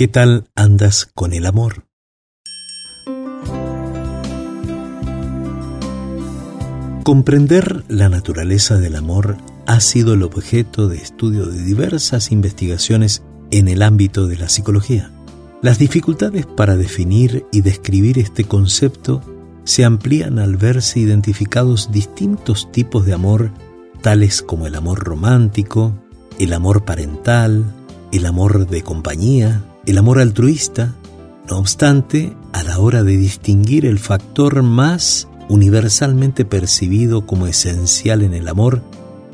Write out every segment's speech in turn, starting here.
¿Qué tal andas con el amor? Comprender la naturaleza del amor ha sido el objeto de estudio de diversas investigaciones en el ámbito de la psicología. Las dificultades para definir y describir este concepto se amplían al verse identificados distintos tipos de amor, tales como el amor romántico, el amor parental, el amor de compañía, el amor altruista. No obstante, a la hora de distinguir el factor más universalmente percibido como esencial en el amor,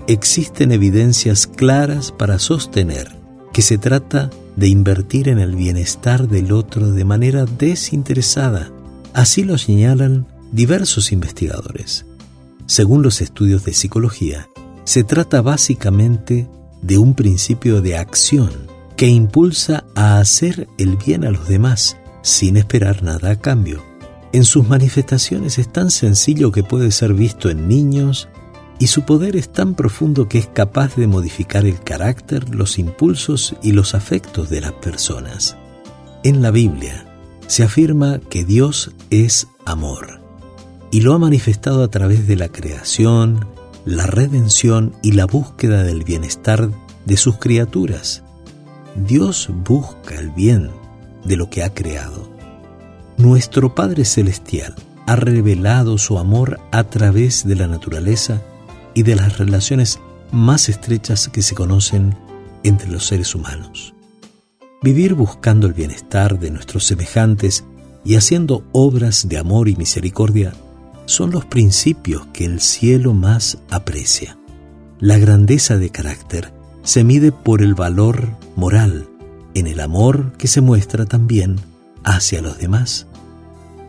existen evidencias claras para sostener que se trata de invertir en el bienestar del otro de manera desinteresada. Así lo señalan diversos investigadores. Según los estudios de psicología, se trata básicamente de un principio de acción que impulsa a hacer el bien a los demás sin esperar nada a cambio. En sus manifestaciones es tan sencillo que puede ser visto en niños y su poder es tan profundo que es capaz de modificar el carácter, los impulsos y los afectos de las personas. En la Biblia se afirma que Dios es amor y lo ha manifestado a través de la creación, la redención y la búsqueda del bienestar de sus criaturas. Dios busca el bien de lo que ha creado. Nuestro Padre Celestial ha revelado su amor a través de la naturaleza y de las relaciones más estrechas que se conocen entre los seres humanos. Vivir buscando el bienestar de nuestros semejantes y haciendo obras de amor y misericordia son los principios que el cielo más aprecia. La grandeza de carácter se mide por el valor moral, en el amor que se muestra también hacia los demás.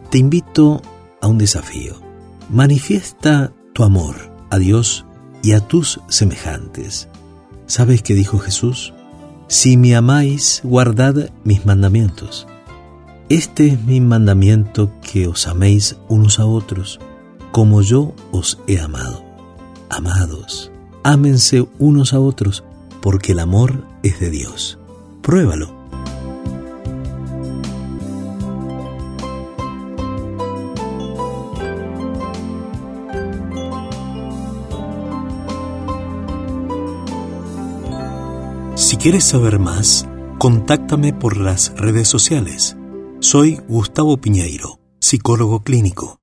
Te invito a un desafío. Manifiesta tu amor a Dios y a tus semejantes. ¿Sabes qué dijo Jesús? Si me amáis, guardad mis mandamientos. Este es mi mandamiento que os améis unos a otros, como yo os he amado. Amados, ámense unos a otros, porque el amor es de Dios. Pruébalo. Si quieres saber más, contáctame por las redes sociales. Soy Gustavo Piñeiro, psicólogo clínico